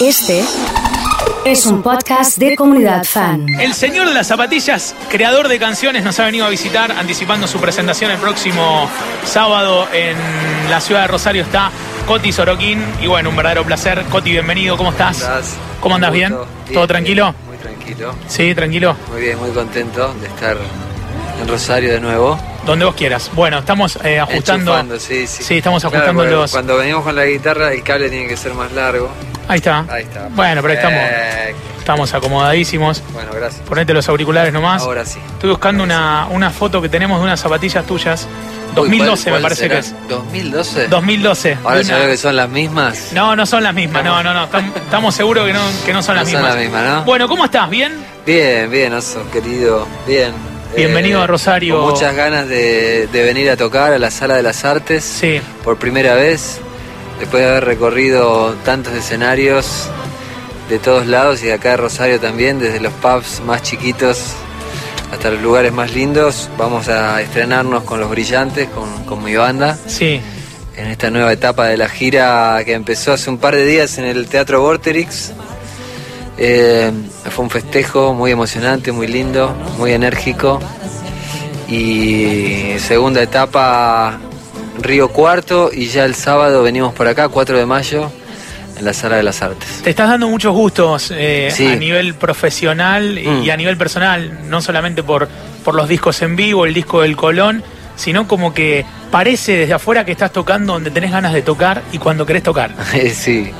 Este es un podcast de comunidad fan. El señor de las zapatillas, creador de canciones, nos ha venido a visitar anticipando su presentación el próximo sábado en la ciudad de Rosario. Está Coti Soroquín y bueno, un verdadero placer. Coti, bienvenido, ¿cómo estás? estás? ¿Cómo andas? ¿Bien? ¿Todo tranquilo? Muy tranquilo. Sí, tranquilo. Muy bien, muy contento de estar en Rosario de nuevo. Donde vos quieras. Bueno, estamos eh, ajustando. Sí, sí. Sí, estamos Claro, ajustando porque los. Cuando venimos con la guitarra, el cable tiene que ser más largo. Ahí está. Ahí está. Bueno, pero estamos, Perfecto. estamos acomodadísimos. Bueno, gracias. Ponete los auriculares nomás. Ahora sí. Estoy buscando una, una foto que tenemos de unas zapatillas tuyas. Uy, 2012 ¿cuál- me parece será? que es. ¿2012? 2012. Ahora ya veo que son las mismas. No, no son las mismas, no, no, no. Estam- Estamos seguros que no, que no son No las son mismas. las mismas, ¿no? Bueno, ¿cómo estás? ¿Bien? Bien, bien, oso, querido. Bien. Eh, Bienvenido a Rosario. Con muchas ganas de, de venir a tocar a la Sala de las Artes. Sí. por primera vez, después de haber recorrido tantos escenarios de todos lados y de acá de Rosario también, desde los pubs más chiquitos hasta los lugares más lindos, vamos a estrenarnos con Los Brillantes, con, con mi banda, Sí. en esta nueva etapa de la gira que empezó hace un par de días en el Teatro Vorterix. Eh, fue un festejo muy emocionante, muy lindo, muy enérgico. Y segunda etapa, Río Cuarto. Y ya el sábado venimos por acá, 4 de mayo, en la Sala de las Artes. Te estás dando muchos gustos eh, Sí. a nivel profesional y, Mm. y a nivel personal, no solamente por, por los discos en vivo, el disco del Colón, sino como que parece desde afuera que estás tocando donde tenés ganas de tocar y cuando querés tocar. sí.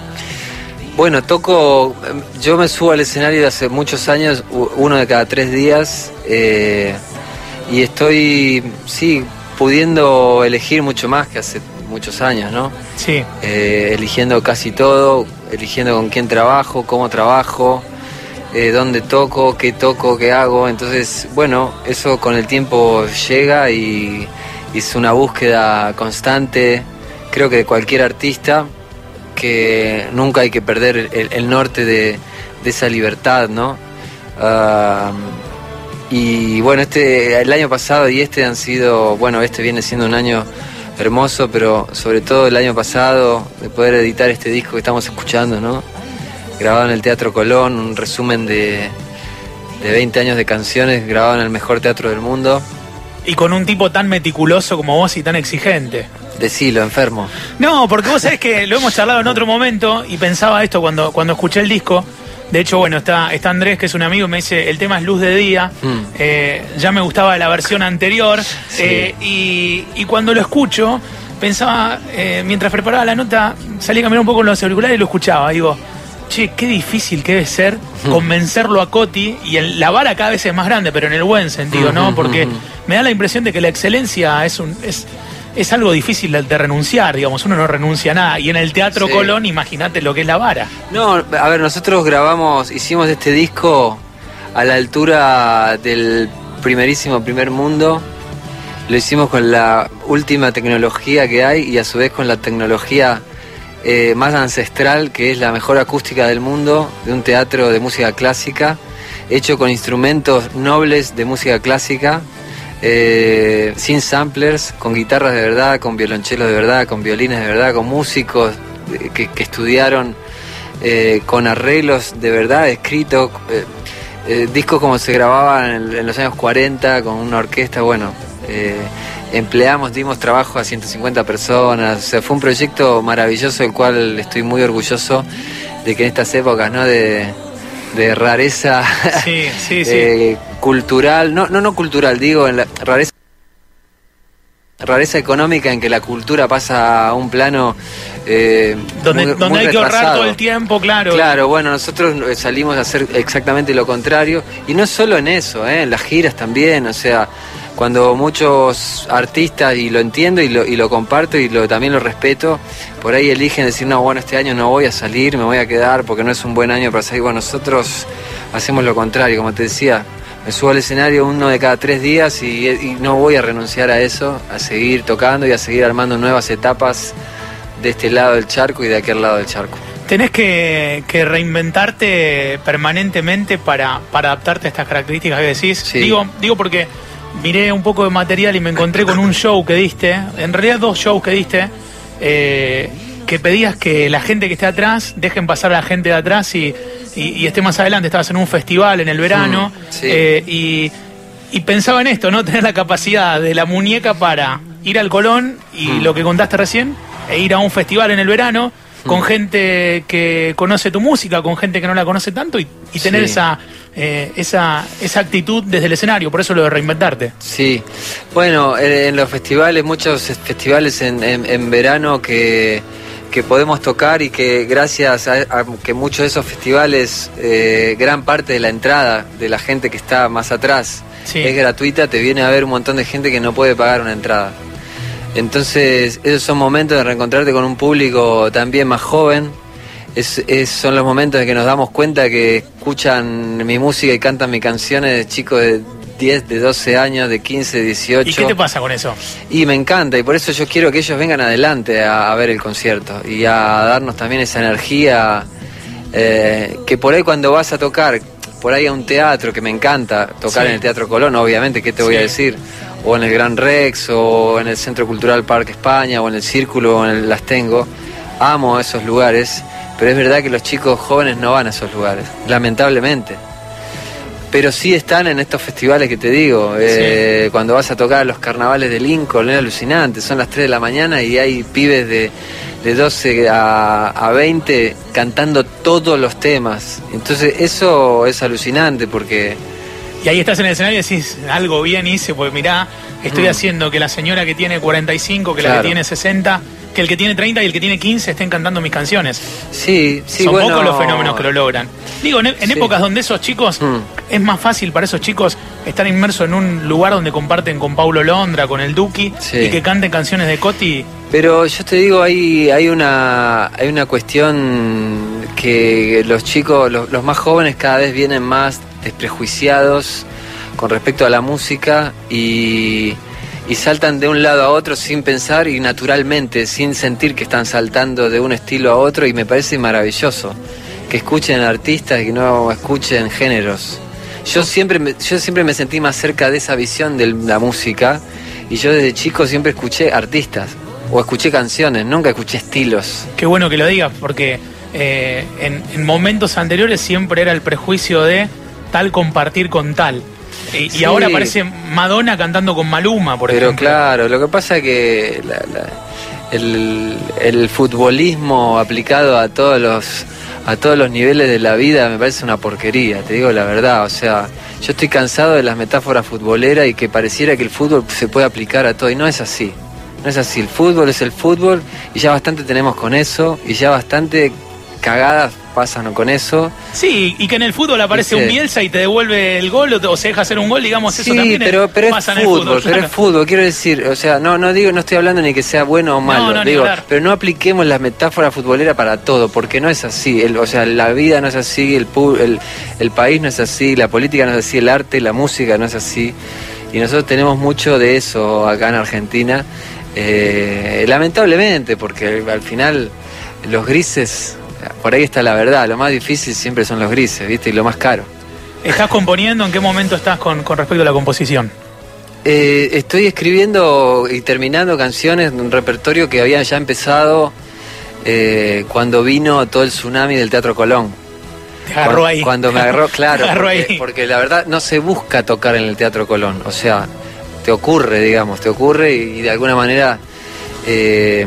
Bueno, toco, yo me subo al escenario de hace muchos años, uno de cada tres días, eh, y estoy, sí, pudiendo elegir mucho más que hace muchos años, ¿no? Sí. eh, eligiendo casi todo, eligiendo con quién trabajo, cómo trabajo, eh, dónde toco, qué toco, qué hago. Entonces, bueno, eso con el tiempo llega y, y es una búsqueda constante, creo que de cualquier artista, que nunca hay que perder el, el norte de, de esa libertad, ¿no? Ah, y bueno, este el año pasado y este han sido, bueno, este viene siendo un año hermoso, pero sobre todo el año pasado de poder editar este disco que estamos escuchando, ¿no? Grabado en el Teatro Colón, un resumen de, de 20 años de canciones grabado en el mejor teatro del mundo. Y con un tipo tan meticuloso como vos y tan exigente. Decilo, enfermo. No, porque vos sabés que lo hemos charlado en otro momento y pensaba esto cuando, cuando escuché el disco. De hecho, bueno, está, está Andrés, que es un amigo, me dice, el tema es Luz de Día. Mm. Eh, ya me gustaba la versión anterior. Sí. Eh, y, y cuando lo escucho, pensaba, eh, mientras preparaba la nota, salí a caminar un poco con los auriculares y lo escuchaba. Digo, che, qué difícil que debe ser convencerlo a Coti. Y el- la vara cada vez es más grande, pero en el buen sentido, ¿no? Porque me da la impresión de que la excelencia es un... Es, es algo difícil de, de renunciar, digamos, uno no renuncia a nada. Y en el Teatro Sí. Colón, imagínate lo que es la vara. No, a ver, nosotros grabamos, hicimos este disco a la altura del primerísimo primer mundo. Lo hicimos con la última tecnología que hay y a su vez con la tecnología eh, más ancestral, que es la mejor acústica del mundo, de un teatro de música clásica, hecho con instrumentos nobles de música clásica, eh, sin samplers, con guitarras de verdad, con violonchelos de verdad, con violines de verdad, con músicos eh, que, estudiaron eh, con arreglos de verdad escritos, discos como se grababan en, los años 40 con una orquesta, bueno, empleamos, dimos trabajo a 150 personas, o sea, fue un proyecto maravilloso del cual estoy muy orgulloso de que en estas épocas, ¿no? De, de rareza Sí, sí, sí. eh, cultural, no, no, no cultural, digo, en la rareza rareza económica en que la cultura pasa a un plano eh, donde muy- donde muy hay que ahorrar retrasado. todo el tiempo, claro. Claro, bueno, nosotros eh, salimos a hacer exactamente lo contrario y no solo en eso, ¿eh? en las giras también, o sea, cuando muchos artistas, y lo entiendo y lo, y lo comparto y lo, también lo respeto, por ahí eligen decir, no, bueno, este año no voy a salir, me voy a quedar porque no es un buen año para salir. Bueno, nosotros hacemos lo contrario, como te decía, me subo al escenario uno de cada tres días y, y no voy a renunciar a eso, a seguir tocando y a seguir armando nuevas etapas de este lado del charco y de aquel lado del charco. Tenés que, que reinventarte permanentemente para, para adaptarte a estas características que decís. Sí. Digo, digo porque miré un poco de material y me encontré con un show que diste, en realidad dos shows que diste, eh, que pedías que la gente que esté atrás dejen pasar a la gente de atrás y, y- y esté más adelante. Estabas en un festival en el verano Mm, sí. eh, y, y pensaba en esto, ¿no? Tener la capacidad de la muñeca para ir al Colón y Mm. lo que contaste recién, e ir a un festival en el verano. Con gente que conoce tu música, con gente que no la conoce tanto y, y tener Sí. esa, eh, esa, esa actitud desde el escenario. Por eso lo de reinventarte. Sí, bueno, en, los festivales, muchos festivales en, en- en verano que, que podemos tocar y que gracias a, a que muchos de esos festivales, eh, gran parte de la entrada de la gente que está más atrás Sí. es gratuita, te viene a ver un montón de gente que no puede pagar una entrada. Entonces, esos son momentos de reencontrarte con un público también más joven. Es, es- son los momentos en que nos damos cuenta que escuchan mi música y cantan mis canciones de chicos de 10, de 12 años, de 15, 18. ¿Y qué te pasa con eso? Y me encanta, y por eso yo quiero que ellos vengan adelante a, a ver el concierto y a darnos también esa energía eh, que por ahí cuando vas a tocar, por ahí a un teatro, que me encanta tocar Sí. en el Teatro Colón, obviamente, ¿qué te voy a decir? O en el Gran Rex, o en el Centro Cultural Parque España, o en el Círculo, o en el Las Tengo. Amo esos lugares, pero es verdad que los chicos jóvenes no van a esos lugares, lamentablemente. Pero sí están en estos festivales que te digo. eh, Cuando vas a tocar los carnavales de Lincoln, es alucinante. Son las 3 de la mañana y hay pibes de, de 12 a, a 20 cantando todos los temas. Entonces eso es alucinante porque... Y ahí estás en el escenario y decís, algo bien hice, pues mirá, estoy Mm. haciendo que la señora que tiene 45, que la que tiene 60, que el que tiene 30 y el que tiene 15 estén cantando mis canciones. Sí, sí, Son bueno... pocos los fenómenos que lo logran. Digo, en, en Sí. épocas donde esos chicos, Mm. es más fácil para esos chicos estar inmersos en un lugar donde comparten con Paulo Londra, con el Duki, Sí. y que canten canciones de Coti. Pero yo te digo, hay, hay, una, hay una cuestión que los chicos, los, los más jóvenes cada vez vienen más desprejuiciados con respecto a la música y, y saltan de un lado a otro sin pensar y naturalmente, sin sentir que están saltando de un estilo a otro y me parece maravilloso que escuchen artistas y que no escuchen géneros. Yo siempre, me, yo siempre me sentí más cerca de esa visión de la música y yo desde chico siempre escuché artistas o escuché canciones, nunca escuché estilos. Qué bueno que lo digas, porque eh, en, en momentos anteriores siempre era el prejuicio de tal compartir con tal. Y, ahora aparece Madonna cantando con Maluma, por Pero ejemplo. claro, lo que pasa es que la- la- el, el futbolismo aplicado a todos los a todos los niveles de la vida me parece una porquería, te digo la verdad. O sea, yo estoy cansado de las metáforas futboleras y que pareciera que el fútbol se puede aplicar a todo y no es así. No es así, el fútbol es el fútbol y ya bastante tenemos con eso y ya bastante cagadas pasan con eso. Sí, y que en el fútbol aparece Dice- un Bielsa y te devuelve el gol o, te- o se deja hacer un gol, digamos, eso Sí, también es- pero, pero es pasa fútbol, en el fútbol. pero claro. es fútbol, quiero decir, o sea, no, no digo, no estoy hablando ni que sea bueno o malo, No, no, ni digo, pero no apliquemos la metáfora futbolera para todo, porque no es así, el- o sea, la vida no es así, el, el, el país no es así, la política no es así, el arte, la música no es así, y nosotros tenemos mucho de eso acá en Argentina, eh, lamentablemente, porque al final los grises, por ahí está la verdad, lo más difícil siempre son los grises, ¿viste? Y lo más caro. ¿Estás componiendo? ¿En qué momento estás con, con respecto a la composición? Eh, estoy escribiendo y terminando canciones de un repertorio que había ya empezado eh, cuando vino todo el tsunami del Teatro Colón. Te agarró ahí. Cuando me agarró, claro. Te agarró porque, ahí. porque la verdad no se busca tocar en el Teatro Colón. O sea, te ocurre, digamos, te ocurre y, de alguna manera eh,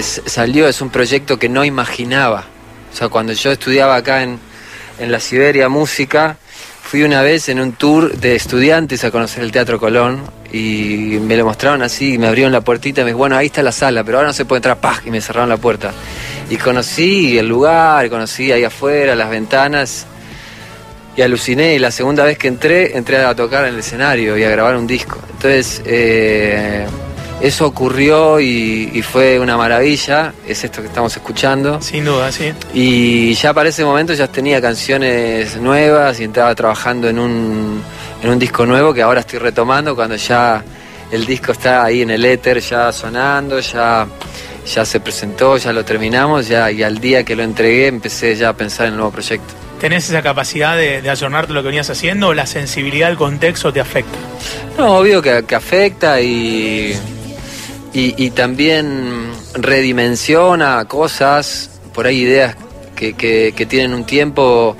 salió, es un proyecto que no imaginaba. O sea, cuando yo estudiaba acá en, en la Siberia música, fui una vez en un tour de estudiantes a conocer el Teatro Colón y me lo mostraron así, me abrieron la puertita y me dijo, bueno, ahí está la sala, pero ahora no se puede entrar, ¡pah! y me cerraron la puerta. Y conocí el lugar, conocí ahí afuera, las ventanas, y aluciné. Y la segunda vez que entré, entré a tocar en el escenario y a grabar un disco. Entonces, eh, eso ocurrió y, y fue una maravilla. Es esto que estamos escuchando. Sin duda, sí. Y ya para ese momento ya tenía canciones nuevas y estaba trabajando en un, en un disco nuevo que ahora estoy retomando cuando ya el disco está ahí en el éter, ya sonando, ya, ya se presentó, ya lo terminamos, ya, y al día que lo entregué empecé ya a pensar en el nuevo proyecto. ¿Tenés esa capacidad de, de ayornarte lo que venías haciendo o la sensibilidad del contexto te afecta? No, obvio que, que afecta y, y, y también redimensiona cosas, por ahí ideas que, que- tienen un tiempo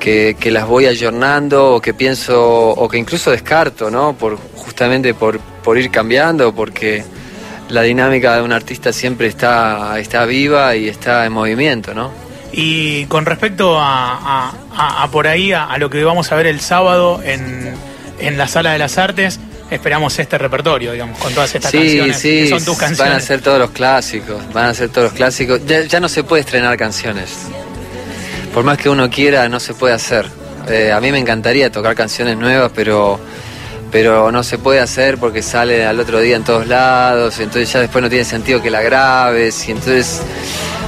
que, que las voy ayornando o que pienso o que incluso descarto, ¿no? Por, justamente por, por ir cambiando, porque la dinámica de un artista siempre está, está viva y está en movimiento, ¿no? Y con respecto a, a- a- por ahí, a lo que vamos a ver el sábado en, en la Sala de las Artes, esperamos este repertorio, digamos, con todas estas Sí, canciones, sí, que son tus canciones. van a ser todos los clásicos, van a ser todos los clásicos. Ya, ya no se puede estrenar canciones. Por más que uno quiera, no se puede hacer. Eh, a mí me encantaría tocar canciones nuevas, pero, pero no se puede hacer porque sale al otro día en todos lados, entonces ya después no tiene sentido que la grabes, y entonces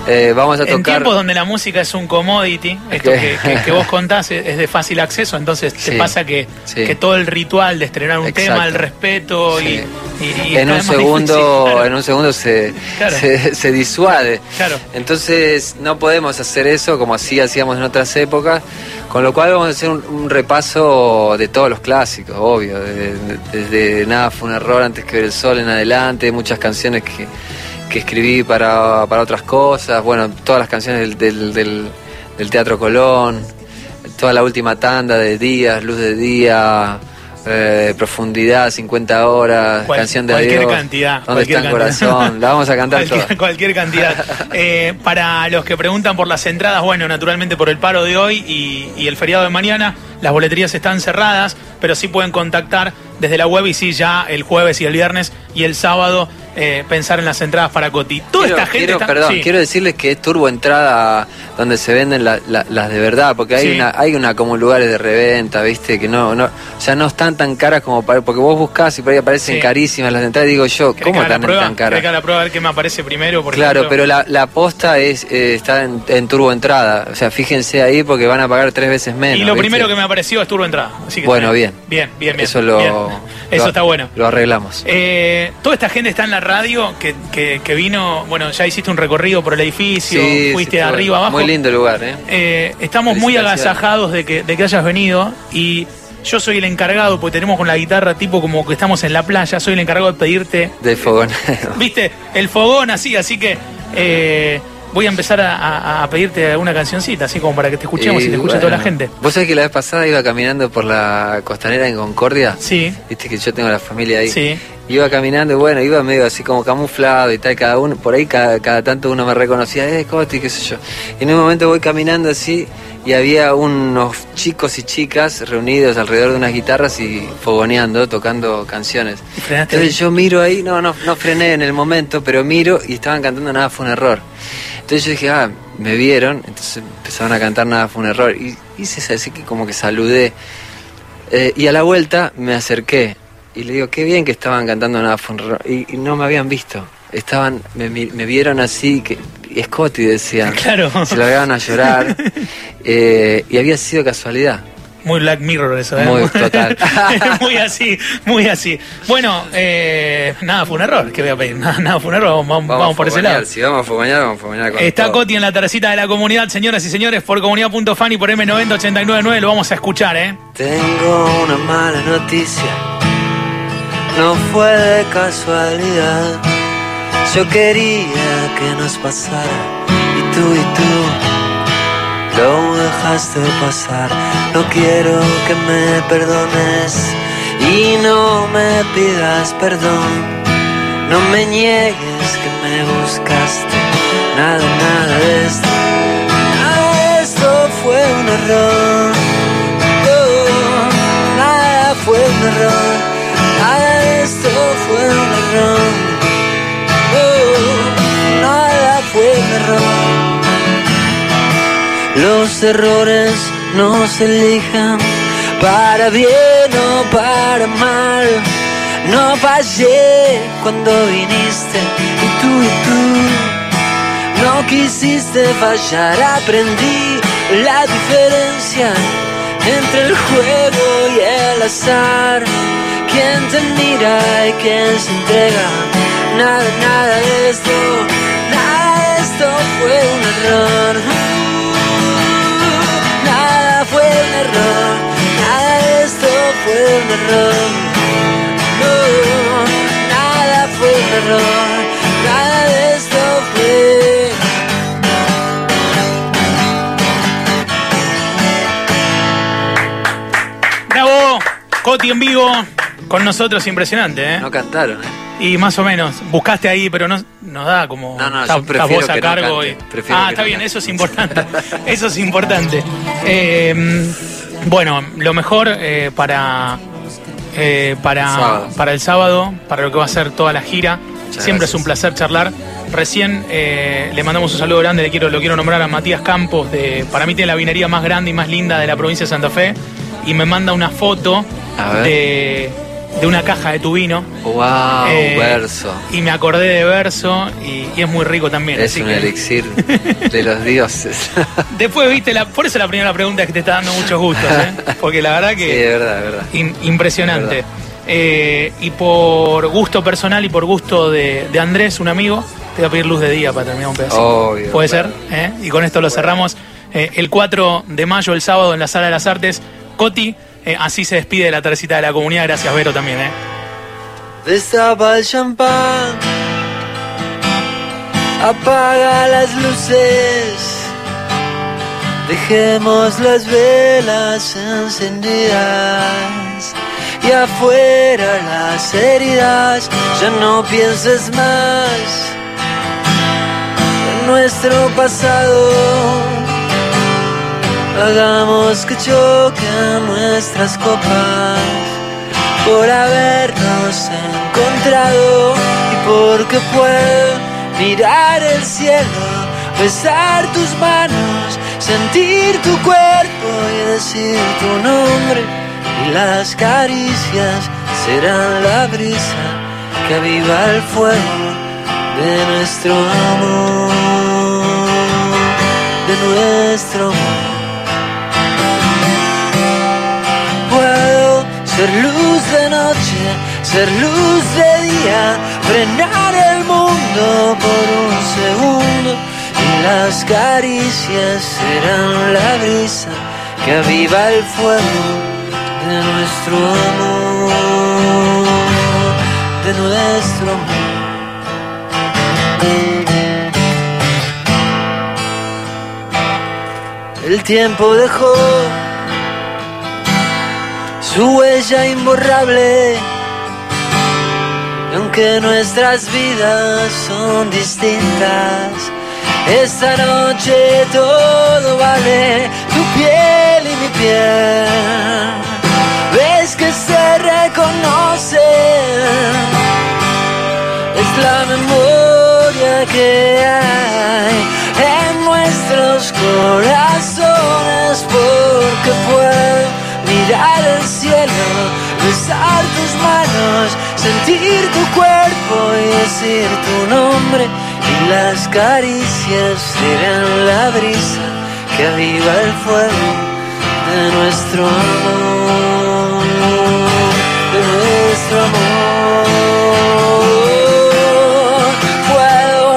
eh, vamos a En tiempos donde la música es un commodity, esto que, que- que vos contás es, de fácil acceso, entonces te Sí, pasa que, sí. que todo el ritual de estrenar un Exacto. tema, el respeto y- Sí. y, y en un segundo, difícil, claro. en un segundo se, Claro. se, se disuade. Claro. Entonces no podemos hacer eso como así hacíamos en otras épocas, con lo cual vamos a hacer un, un repaso de todos los clásicos, obvio, de- de- desde Nada fue un error antes que ver el sol en adelante, muchas canciones que, que escribí para, para otras cosas, bueno, todas las canciones del, del, del- del Teatro Colón, toda la última tanda de Días, Luz de Día, eh, Profundidad, 50 horas, Cual- Canción de cualquier Adiós, cantidad, ¿Dónde cualquier está el corazón? La vamos a cantar cualquier, toda. cualquier cantidad. Eh, para los que preguntan por las entradas, bueno, naturalmente por el paro de hoy y, y el feriado de mañana, las boleterías están cerradas, pero sí pueden contactar desde la web y sí ya el jueves y el viernes y el sábado eh, pensar en las entradas para Coti. Toda Quiero, esta gente quiero- está- perdón, sí. quiero decirles que es turbo entrada donde se venden la- la- las de verdad, porque hay Sí. una, hay una como lugares de reventa, viste, que no, no, o sea, no están tan caras como para, porque vos buscás y por ahí aparecen Sí. carísimas las entradas, digo yo, ¿Querés que ¿cómo están prueba? tan caras? ¿Querés que haga la prueba a ver qué me aparece primero? Por Claro, ejemplo? pero la, la posta es eh, está en, en turbo entrada, o sea, fíjense ahí porque van a pagar tres veces menos. Y lo ¿viste? primero que me apareció es turbo entrada. Así que Bueno, bien. Bien, bien, bien. Eso lo, bien. Eso lo- está bueno. Lo arreglamos. Eh, toda esta gente está en la radio que, que- que vino, bueno, ya hiciste un recorrido por el edificio, Sí, fuiste sí, de arriba abajo. Muy lindo lugar, ¿eh? Eh, estamos muy agasajados de que, de que hayas venido y yo soy el encargado, porque tenemos con la guitarra tipo como que estamos en la playa, soy el encargado de pedirte, De fogonero. viste, el fogón así, así que eh, voy a empezar a, a- a pedirte una cancioncita, así como para que te escuchemos y, te escuche toda la gente. Vos sabés que la vez pasada iba caminando por la costanera en Concordia. Sí, Viste que yo tengo la familia ahí. sí. Iba caminando y bueno, iba medio así como camuflado y tal, cada uno, por ahí cada, cada tanto uno me reconocía, eh, Coti, qué sé yo. Y en un momento voy caminando así y había unos chicos y chicas reunidos alrededor de unas guitarras y fogoneando, tocando canciones. ¿Y frenaste Entonces yo miro ahí, no, no, no frené en el momento, pero miro y estaban cantando Nada fue un error. Entonces yo dije, ah, me vieron, entonces empezaron a cantar Nada fue un error. Y hice así que como que saludé. Eh, y a la vuelta me acerqué y le digo, qué bien que estaban cantando Nada fue un error. Y, y no me habían visto. Estaban, me, me vieron así, que Scotty decían. Claro. Se lo habían a llorar. Eh, y había sido casualidad. Muy Black Mirror eso, ¿eh? Muy total. muy así, muy así. Bueno, eh, nada, fue un error. ¿Qué voy a pedir? Nada, nada fue un error. Vamos, vamos- por ese lado. Si vamos a fogonear, vamos a fogonear con Está todo. Coti en la tercita de la comunidad, señoras y señores, por comunidad.fan y por M90899. Lo vamos a escuchar, ¿eh? Tengo una mala noticia, no fue de casualidad. Yo quería que nos pasara y tú y tú lo dejaste pasar. No quiero que me perdones y no me pidas perdón. No me niegues que me buscaste. Nada, nada de esto. Esto fue un error. Oh, nada fue un error. Esto fue un error. Oh, nada fue un error. Los errores no se elijan para bien o para mal. No fallé cuando viniste y tú y tú no quisiste fallar. Aprendí la diferencia entre el juego y el azar. Quien te mira y quien se entrega. Nada, nada de esto, nada de esto fue un error. Nada fue un error, nada de esto fue un error. No, nada fue un error, nada de esto fue. Coti en vivo con nosotros, impresionante, ¿eh? No cantaron, ¿eh? Y más o menos, buscaste ahí, pero no nos da como. No, no, vos a que no cargo. cante, y- prefiero ah, está bien, cante. eso es importante. eso es importante. Eh, bueno, lo mejor eh, para, eh, para, para el sábado, para lo que va a ser toda la gira. Muchas Siempre gracias. es un placer charlar. Recién eh, le mandamos un saludo grande, le quiero, lo quiero nombrar a Matías Campos, de, para mí tiene la vinería más grande y más linda de la provincia de Santa Fe, y me manda una foto de, de una caja de tu vino. Wow, Eh, verso. Y me acordé de verso y, y es muy rico también. Es así un que- elixir de los dioses. Después, viste, la, por eso la primera pregunta es que te está dando muchos gustos, ¿eh? Porque la verdad sí, que es verdad, es verdad. in- impresionante. verdad. Eh, y por gusto personal y por gusto de, de Andrés, un amigo, te voy a pedir luz de día para terminar un pedacito. Obvio, ¿Puede claro. ser? ¿Eh? Y con esto lo cerramos. Eh, el 4 de mayo, el sábado, en la Sala de las Artes, Coti, eh, así se despide de la tercita de la comunidad. Gracias, Vero, también. ¿eh? Destapa el champán, apaga las luces, dejemos las velas encendidas y afuera las heridas, ya no pienses más en nuestro pasado. Hagamos que choquen nuestras copas por habernos encontrado y porque puedo mirar el cielo, besar tus manos, sentir tu cuerpo y decir tu nombre y las caricias serán la brisa que aviva el fuego de nuestro amor, de nuestro amor. Ser luz de noche, ser luz de día, frenar el mundo por un segundo y las caricias serán la brisa que aviva el fuego de nuestro amor, de nuestro amor. El tiempo dejó su huella imborrable. Aunque nuestras vidas son distintas, esta noche todo vale, tu piel y mi piel. Ves que se reconocen, es la memoria que hay en nuestros corazones porque puedo mirar el cielo, besar tus manos, sentir tu cuerpo y decir tu nombre y las caricias serán la brisa que aviva el fuego de nuestro amor, de nuestro amor. Puedo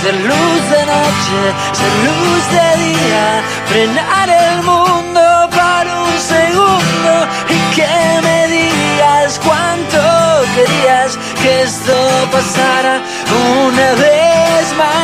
ser luz de noche, ser luz de día, frenar esto pasara una vez más